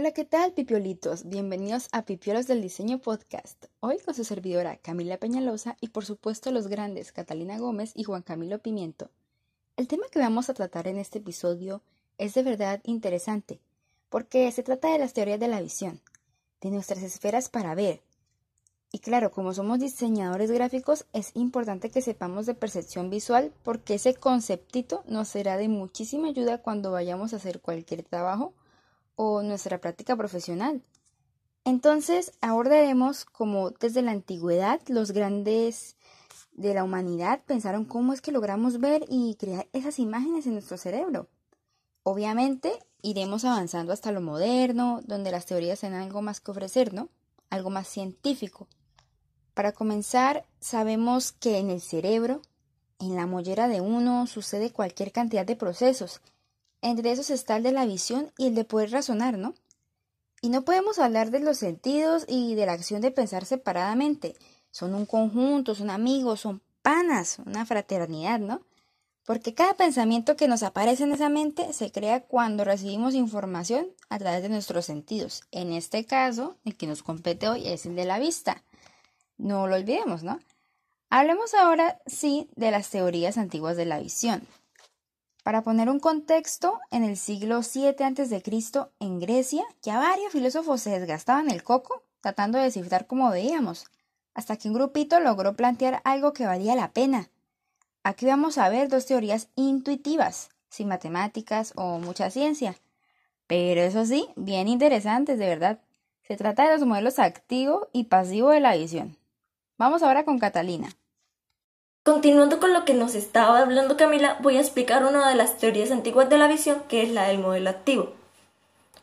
Hola, ¿qué tal, pipiolitos? Bienvenidos a Pipiolos del Diseño Podcast. Hoy con su servidora Camila Peñalosa y por supuesto los grandes Catalina Gómez y Juan Camilo Pimiento. El tema que vamos a tratar en este episodio es de verdad interesante, porque se trata de las teorías de la visión, de nuestras esferas para ver, y claro, como somos diseñadores gráficos, es importante que sepamos de percepción visual porque ese conceptito nos será de muchísima ayuda cuando vayamos a hacer cualquier trabajo o nuestra práctica profesional. Entonces abordaremos cómo desde la antigüedad los grandes de la humanidad pensaron cómo es que logramos ver y crear esas imágenes en nuestro cerebro. Obviamente iremos avanzando hasta lo moderno, donde las teorías tienen algo más que ofrecer, ¿no? Algo más científico. Para comenzar, sabemos que en el cerebro, en la mollera de uno, sucede cualquier cantidad de procesos. Entre esos está el de la visión y el de poder razonar, ¿no? Y no podemos hablar de los sentidos y de la acción de pensar separadamente. Son un conjunto, son amigos, son panas, una fraternidad, ¿no? Porque cada pensamiento que nos aparece en esa mente se crea cuando recibimos información a través de nuestros sentidos. En este caso, el que nos compete hoy es el de la vista. No lo olvidemos, ¿no? Hablemos ahora, sí, de las teorías antiguas de la visión. Para poner un contexto, en el siglo VII a.C., en Grecia, ya varios filósofos se desgastaban el coco tratando de descifrar cómo veíamos, hasta que un grupito logró plantear algo que valía la pena. Aquí vamos a ver dos teorías intuitivas, sin matemáticas o mucha ciencia, pero eso sí, bien interesantes de verdad. Se trata de los modelos activo y pasivo de la visión. Vamos ahora con Catalina. Continuando con lo que nos estaba hablando Camila, voy a explicar una de las teorías antiguas de la visión, que es la del modelo activo.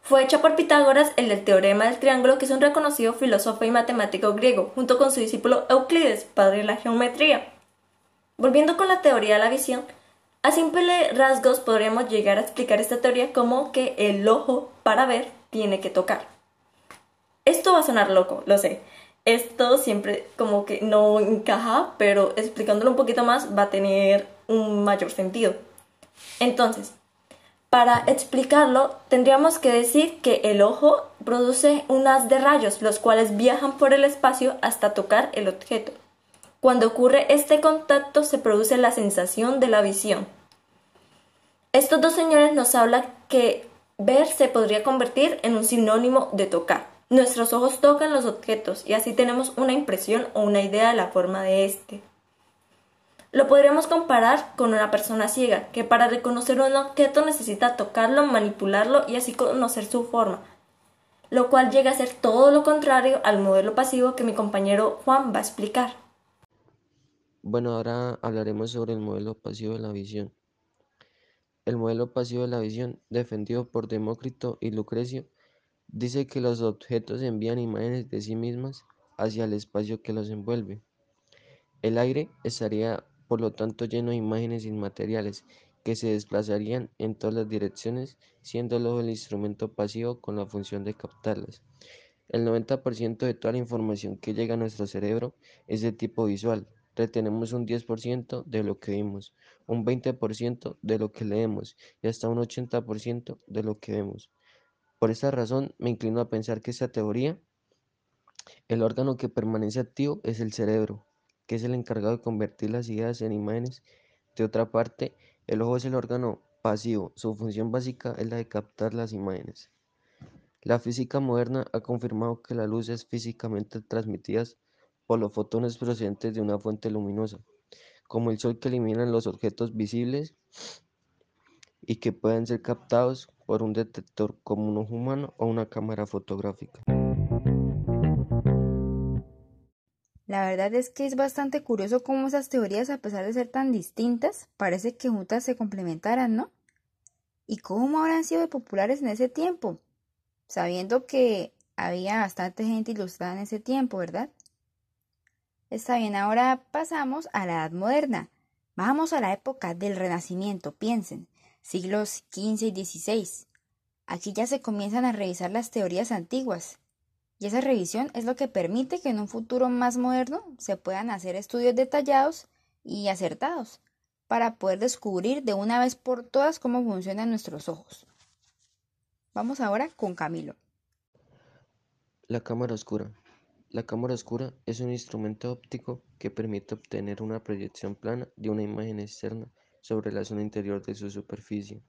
Fue hecha por Pitágoras el del teorema del triángulo, que es un reconocido filósofo y matemático griego, junto con su discípulo Euclides, padre de la geometría. Volviendo con la teoría de la visión, a simple rasgos podríamos llegar a explicar esta teoría como que el ojo para ver tiene que tocar. Esto va a sonar loco, lo sé, esto siempre como que no encaja, pero explicándolo un poquito más va a tener un mayor sentido. Entonces, para explicarlo, tendríamos que decir que el ojo produce un haz de rayos, los cuales viajan por el espacio hasta tocar el objeto. Cuando ocurre este contacto se produce la sensación de la visión. Estos dos señores nos hablan que ver se podría convertir en un sinónimo de tocar. Nuestros ojos tocan los objetos y así tenemos una impresión o una idea de la forma de éste. Lo podríamos comparar con una persona ciega, que para reconocer un objeto necesita tocarlo, manipularlo y así conocer su forma, lo cual llega a ser todo lo contrario al modelo pasivo que mi compañero Juan va a explicar. Bueno, ahora hablaremos sobre el modelo pasivo de la visión. El modelo pasivo de la visión, defendido por Demócrito y Lucrecio, Dice que los objetos envían imágenes de sí mismas hacia el espacio que los envuelve. El aire estaría por lo tanto lleno de imágenes inmateriales que se desplazarían en todas las direcciones, siendo el el instrumento pasivo con la función de captarlas. El 90% de toda la información que llega a nuestro cerebro es de tipo visual. Retenemos un 10% de lo que vimos, un 20% de lo que leemos y hasta un 80% de lo que vemos. Por esta razón, me inclino a pensar que esta teoría, el órgano que permanece activo es el cerebro, que es el encargado de convertir las ideas en imágenes. De otra parte, el ojo es el órgano pasivo, su función básica es la de captar las imágenes. La física moderna ha confirmado que la luz es físicamente transmitida por los fotones procedentes de una fuente luminosa, como el sol que eliminan los objetos visibles y que pueden ser captados por un detector como un humano o una cámara fotográfica. La verdad es que es bastante curioso cómo esas teorías, a pesar de ser tan distintas, parece que juntas se complementaran, ¿no? ¿Y cómo habrán sido populares en ese tiempo? Sabiendo que había bastante gente ilustrada en ese tiempo, ¿verdad? Está bien, ahora pasamos a la Edad Moderna. Vamos a la época del Renacimiento, piensen siglos XV y XVI. Aquí ya se comienzan a revisar las teorías antiguas. Y esa revisión es lo que permite que en un futuro más moderno se puedan hacer estudios detallados y acertados para poder descubrir de una vez por todas cómo funcionan nuestros ojos. Vamos ahora con Camilo. La cámara oscura. La cámara oscura es un instrumento óptico que permite obtener una proyección plana de una imagen externa sobre la zona interior de su superficie.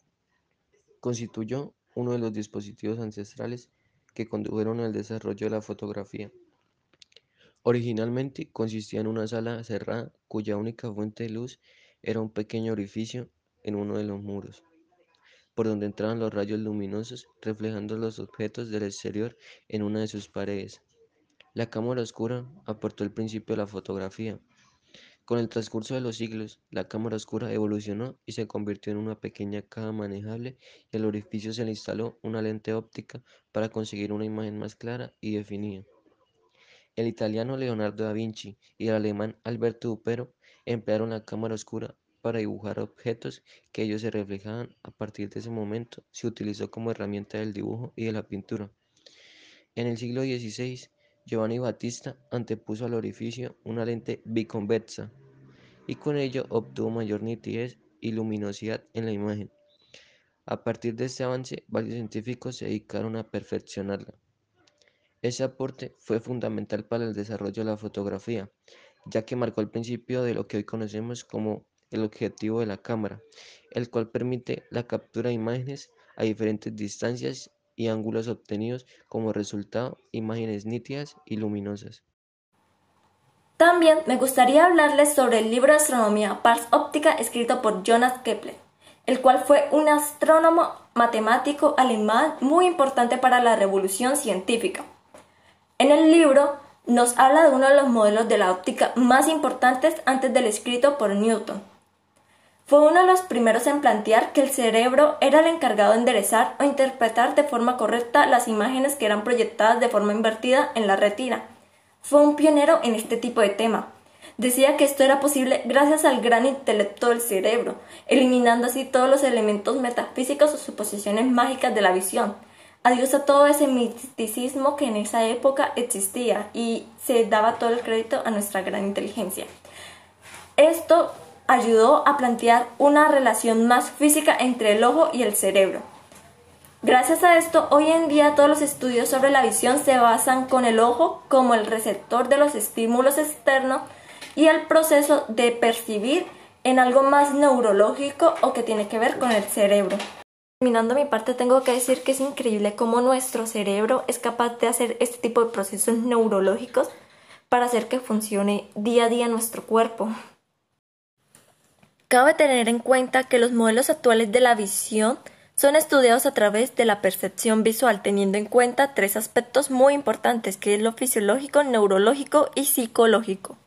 Constituyó uno de los dispositivos ancestrales que condujeron al desarrollo de la fotografía. Originalmente consistía en una sala cerrada cuya única fuente de luz era un pequeño orificio en uno de los muros, por donde entraban los rayos luminosos reflejando los objetos del exterior en una de sus paredes. La cámara oscura aportó el principio de la fotografía. Con el transcurso de los siglos, la cámara oscura evolucionó y se convirtió en una pequeña caja manejable y al orificio se le instaló una lente óptica para conseguir una imagen más clara y definida. El italiano Leonardo da Vinci y el alemán Alberto Dupero emplearon la cámara oscura para dibujar objetos que ellos se reflejaban. A partir de ese momento se utilizó como herramienta del dibujo y de la pintura. En el siglo XVI, Giovanni Battista antepuso al orificio una lente biconvexa y con ello obtuvo mayor nitidez y luminosidad en la imagen. A partir de este avance, varios científicos se dedicaron a perfeccionarla. Ese aporte fue fundamental para el desarrollo de la fotografía, ya que marcó el principio de lo que hoy conocemos como el objetivo de la cámara, el cual permite la captura de imágenes a diferentes distancias y ángulos obtenidos como resultado imágenes nítidas y luminosas. También me gustaría hablarles sobre el libro de astronomía Pars Óptica escrito por Jonas Kepler, el cual fue un astrónomo matemático alemán muy importante para la revolución científica. En el libro nos habla de uno de los modelos de la óptica más importantes antes del escrito por Newton. Fue uno de los primeros en plantear que el cerebro era el encargado de enderezar o interpretar de forma correcta las imágenes que eran proyectadas de forma invertida en la retina. Fue un pionero en este tipo de tema. Decía que esto era posible gracias al gran intelecto del cerebro, eliminando así todos los elementos metafísicos o suposiciones mágicas de la visión, adiós a todo ese misticismo que en esa época existía y se daba todo el crédito a nuestra gran inteligencia. Esto ayudó a plantear una relación más física entre el ojo y el cerebro. Gracias a esto, hoy en día todos los estudios sobre la visión se basan con el ojo como el receptor de los estímulos externos y el proceso de percibir en algo más neurológico o que tiene que ver con el cerebro. Terminando mi parte, tengo que decir que es increíble cómo nuestro cerebro es capaz de hacer este tipo de procesos neurológicos para hacer que funcione día a día nuestro cuerpo. Cabe tener en cuenta que los modelos actuales de la visión son estudiados a través de la percepción visual, teniendo en cuenta tres aspectos muy importantes, que es lo fisiológico, neurológico y psicológico.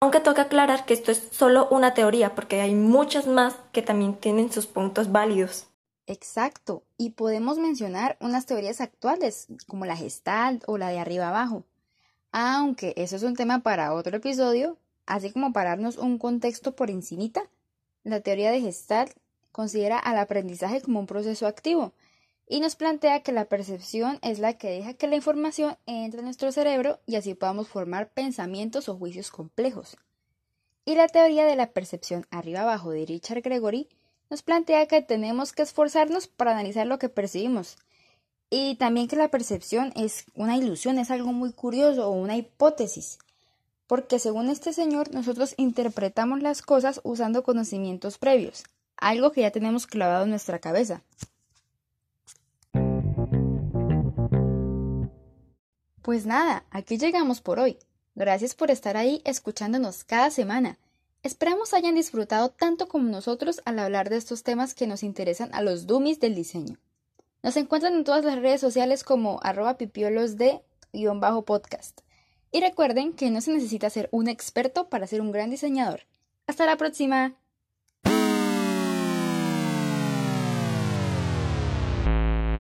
Aunque toca aclarar que esto es solo una teoría, porque hay muchas más que también tienen sus puntos válidos. Exacto, y podemos mencionar unas teorías actuales como la Gestalt o la de arriba abajo. Aunque eso es un tema para otro episodio, así como para darnos un contexto por encimita, la teoría de Gestalt considera al aprendizaje como un proceso activo y nos plantea que la percepción es la que deja que la información entre en nuestro cerebro y así podamos formar pensamientos o juicios complejos. Y la teoría de la percepción arriba abajo de Richard Gregory nos plantea que tenemos que esforzarnos para analizar lo que percibimos. Y también que la percepción es una ilusión, es algo muy curioso o una hipótesis. Porque según este señor, nosotros interpretamos las cosas usando conocimientos previos, algo que ya tenemos clavado en nuestra cabeza. Pues nada, aquí llegamos por hoy. Gracias por estar ahí escuchándonos cada semana. Esperamos hayan disfrutado tanto como nosotros al hablar de estos temas que nos interesan a los dummies del diseño. Nos encuentran en todas las redes sociales como arroba pipiolos de bajo podcast. Y recuerden que no se necesita ser un experto para ser un gran diseñador. Hasta la próxima.